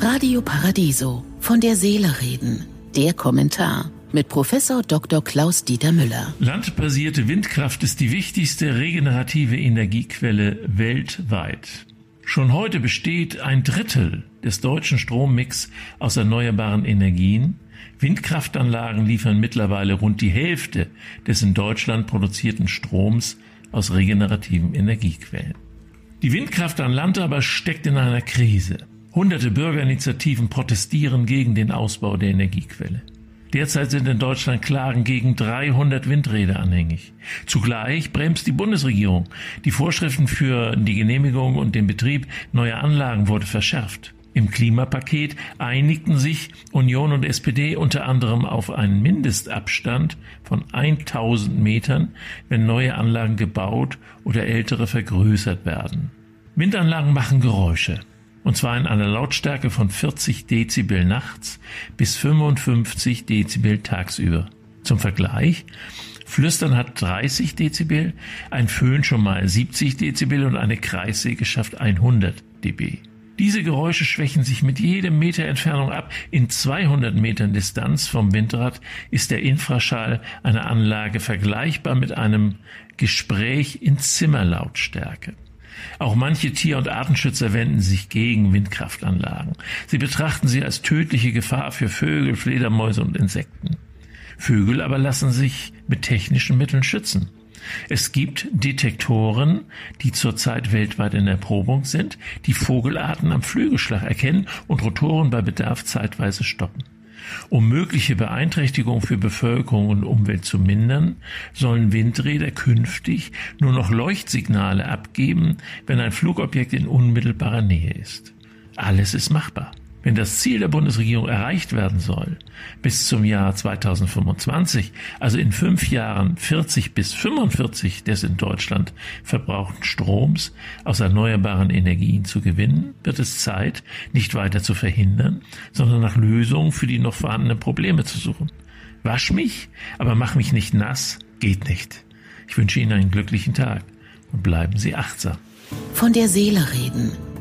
Radio Paradiso von der Seele reden. Der Kommentar mit Professor Dr. Klaus Dieter Müller. Landbasierte Windkraft ist die wichtigste regenerative Energiequelle weltweit. Schon heute besteht ein Drittel des deutschen Strommix aus erneuerbaren Energien. Windkraftanlagen liefern mittlerweile rund die Hälfte des in Deutschland produzierten Stroms aus regenerativen Energiequellen. Die Windkraft an Land aber steckt in einer Krise. Hunderte Bürgerinitiativen protestieren gegen den Ausbau der Energiequelle. Derzeit sind in Deutschland Klagen gegen 300 Windräder anhängig. Zugleich bremst die Bundesregierung. Die Vorschriften für die Genehmigung und den Betrieb neuer Anlagen wurde verschärft. Im Klimapaket einigten sich Union und SPD unter anderem auf einen Mindestabstand von 1000 Metern, wenn neue Anlagen gebaut oder ältere vergrößert werden. Windanlagen machen Geräusche und zwar in einer Lautstärke von 40 Dezibel nachts bis 55 Dezibel tagsüber. Zum Vergleich, Flüstern hat 30 Dezibel, ein Föhn schon mal 70 Dezibel und eine Kreissäge schafft 100 dB. Diese Geräusche schwächen sich mit jedem Meter Entfernung ab. In 200 Metern Distanz vom Windrad ist der Infraschall einer Anlage vergleichbar mit einem Gespräch in Zimmerlautstärke. Auch manche Tier- und Artenschützer wenden sich gegen Windkraftanlagen. Sie betrachten sie als tödliche Gefahr für Vögel, Fledermäuse und Insekten. Vögel aber lassen sich mit technischen Mitteln schützen. Es gibt Detektoren, die zurzeit weltweit in Erprobung sind, die Vogelarten am Flügelschlag erkennen und Rotoren bei Bedarf zeitweise stoppen. Um mögliche Beeinträchtigungen für Bevölkerung und Umwelt zu mindern, sollen Windräder künftig nur noch Leuchtsignale abgeben, wenn ein Flugobjekt in unmittelbarer Nähe ist. Alles ist machbar. Wenn das Ziel der Bundesregierung erreicht werden soll, bis zum Jahr 2025, also in fünf Jahren 40 bis 45 des in Deutschland verbrauchten Stroms aus erneuerbaren Energien zu gewinnen, wird es Zeit, nicht weiter zu verhindern, sondern nach Lösungen für die noch vorhandenen Probleme zu suchen. Wasch mich, aber mach mich nicht nass, geht nicht. Ich wünsche Ihnen einen glücklichen Tag und bleiben Sie achtsam. Von der Seele reden